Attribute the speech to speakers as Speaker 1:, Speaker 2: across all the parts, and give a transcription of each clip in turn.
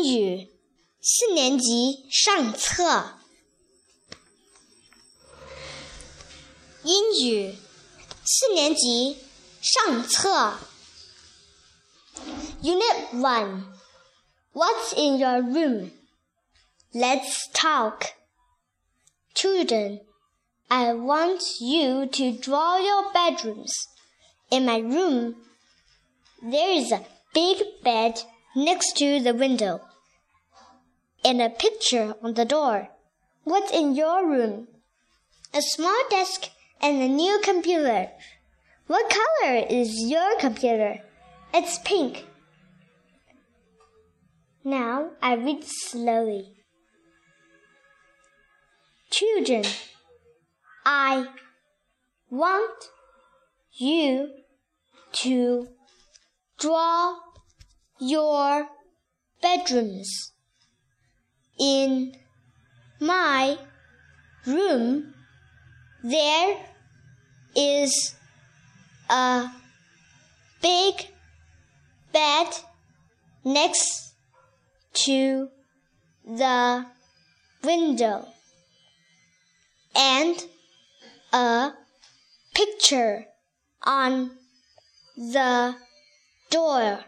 Speaker 1: 英语四年级上册。英语四年级上册。Unit One. What's in your room? Let's talk. Children, I want you to draw your bedrooms. In my room, there is a big bed next to the window and a picture on the door. What's in your room? A small desk and a new computer. What color is your computer? It's pink. Now I read slowly. Children, I want you to draw your bedrooms. In my room, there is a big bed next to the window and a picture on the door.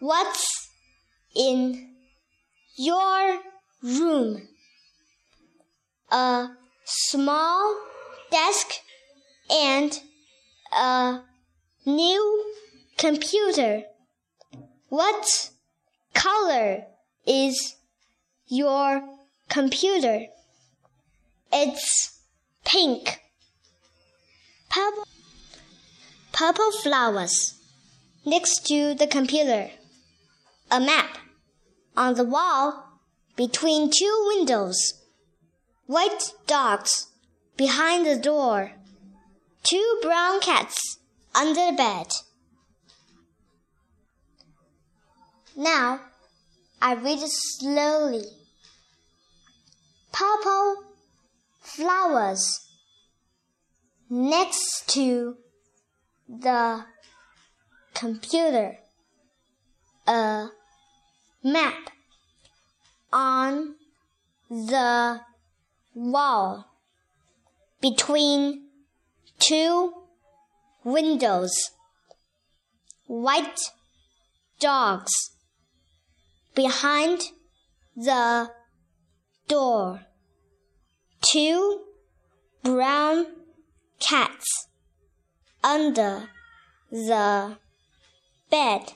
Speaker 1: What's in your room? A small desk and a new computer. What color is your computer? It's pink. Purple, purple flowers next to the computer. A map on the wall between two windows. White dogs behind the door. Two brown cats under the bed. Now I read it slowly. Purple flowers next to the computer. A map on the wall between two windows. White dogs behind the door. Two brown cats under the bed.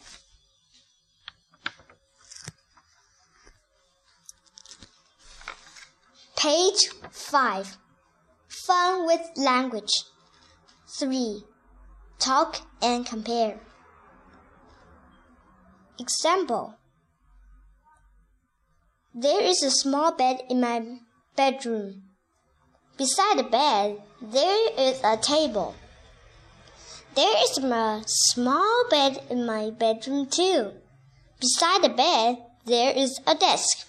Speaker 1: Page 5 Fun with language. 3. Talk and compare. Example There is a small bed in my bedroom. Beside the bed, there is a table. There is a small bed in my bedroom too. Beside the bed, there is a desk.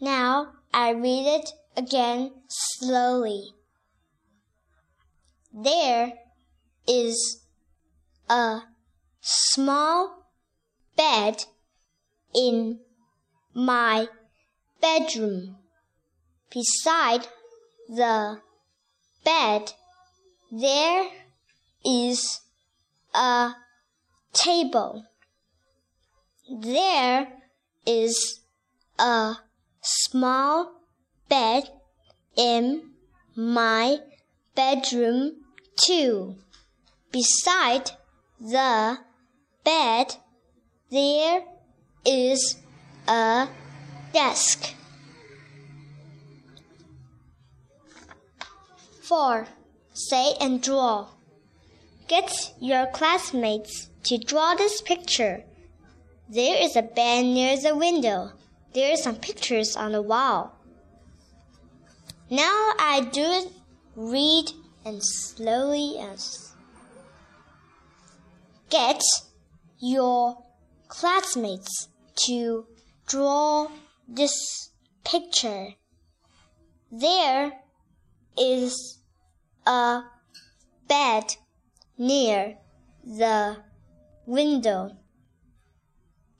Speaker 1: Now I read it again slowly. There is a small bed in my bedroom. Beside the bed, there is a table. There is a small bed in my bedroom too. Beside the bed, there is a desk. 4. Say and draw. Get your classmates to draw this picture. There is a bed near the window. There are some pictures on the wall. Now I do read and slowly as get your classmates to draw this picture. There is a bed near the window.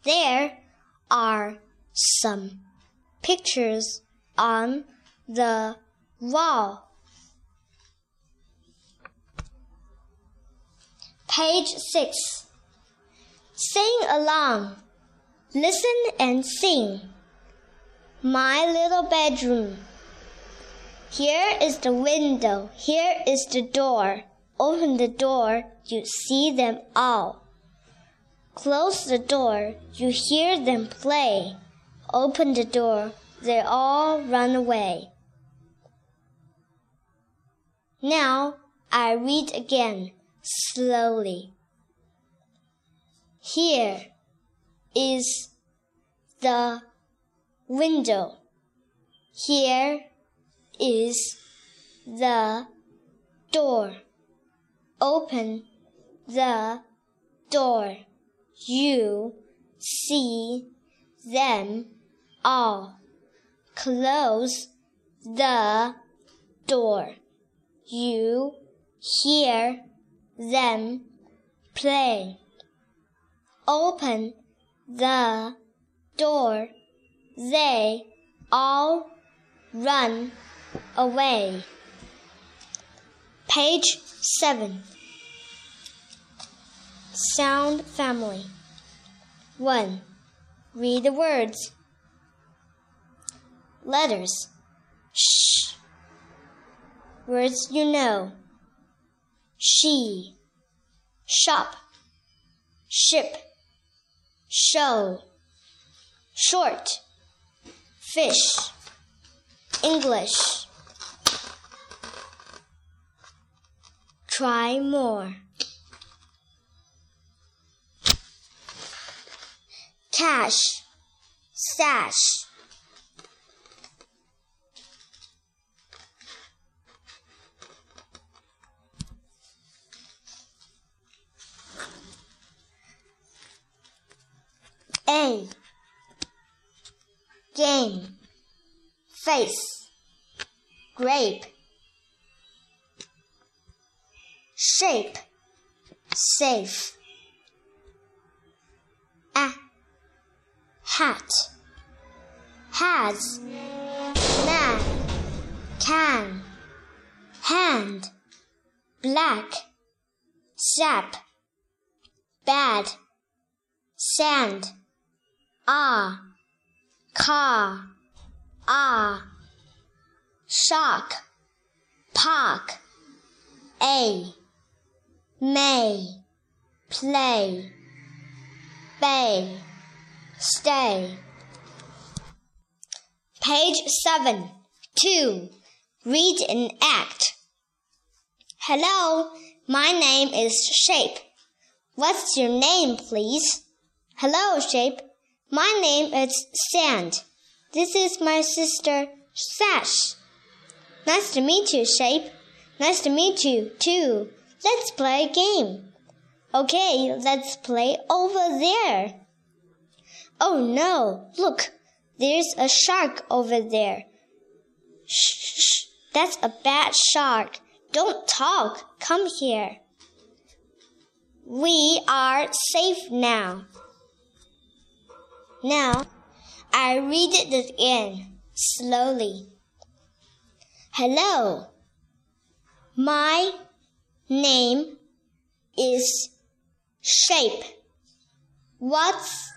Speaker 1: There are some pictures on the wall. Page 6. Sing along. Listen and sing. My little bedroom. Here is the window. Here is the door. Open the door, you see them all. Close the door, you hear them play. Open the door, they all run away. Now I read again, slowly. Here is the window. Here is the door. Open the door. You see them all. Close the door. You hear them play. Open the door. They all run away. Page 7 Sound Family 1. Read the words. Letters. Sh. Words you know. She. Shop. Ship. Show. Short. Fish. English. Try more. Cash. Stash. Face. Grape. Shape. Safe. A. Hat. Has. Man. Can. Hand. Black. Sap. Bad. Sand. Ah. Car. Ah. Shock. Park. A. May. Play. Bay. Stay. Page 7. 2. Read and act. Hello, my name is Shape. What's your name, please? Hello, Shape. My name is Sand. This is my sister, Sash. Nice to meet you, Shape. Nice to meet you, too. Let's play a game. Okay, let's play over there. Oh no, look, there's a shark over there. Shh, shh, that's a bad shark. Don't talk. Come here. We are safe now. Now, I read it again, slowly. Hello. My name is Shape. What's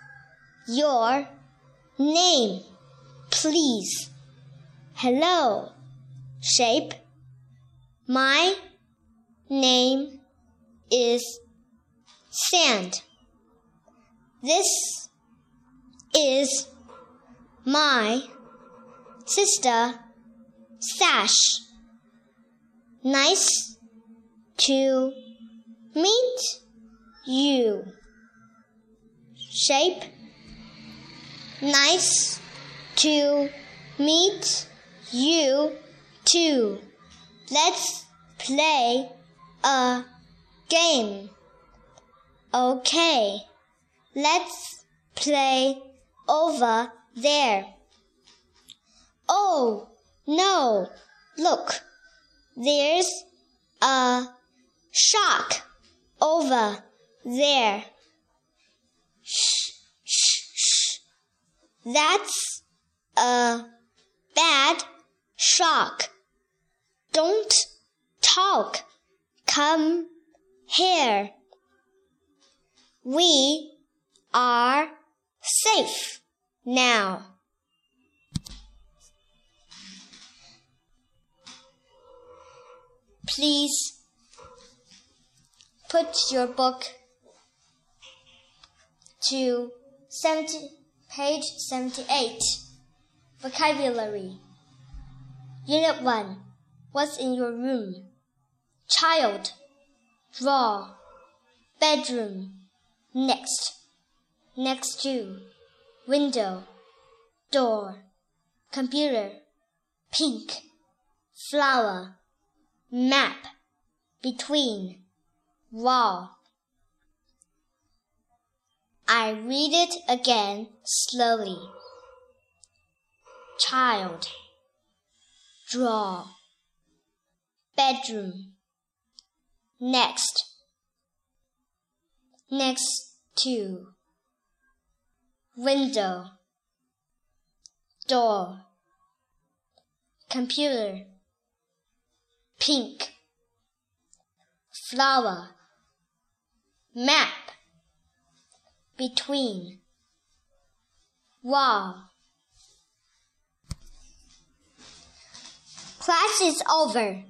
Speaker 1: your name, please? Hello, Shape. My name is Sand. This is my sister Sash. Nice to meet you. Shape. Nice to meet you too. Let's play a game. Okay, let's play over there. Oh, no, look, there's a shark over there. Shh, shh, shh. That's a bad shark. Don't talk. Come here. We are safe now. Please put your book to 70, page 78. Vocabulary. Unit 1. What's in your room? Child. Draw. Bedroom. Next. Next to. Window. Door. Computer. Pink. Flower. Map. Between. Wall. I read it again slowly. Child. Draw. Bedroom. Next. Next to. Window. Door. Computer. Pink. Flower. Map between wall Class is over.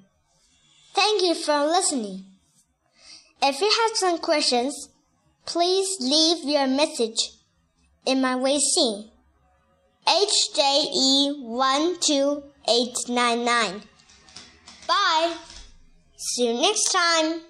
Speaker 1: Thank you for listening. If you have some questions, please leave your message in my Weixin HJE12899. Bye. See you next time.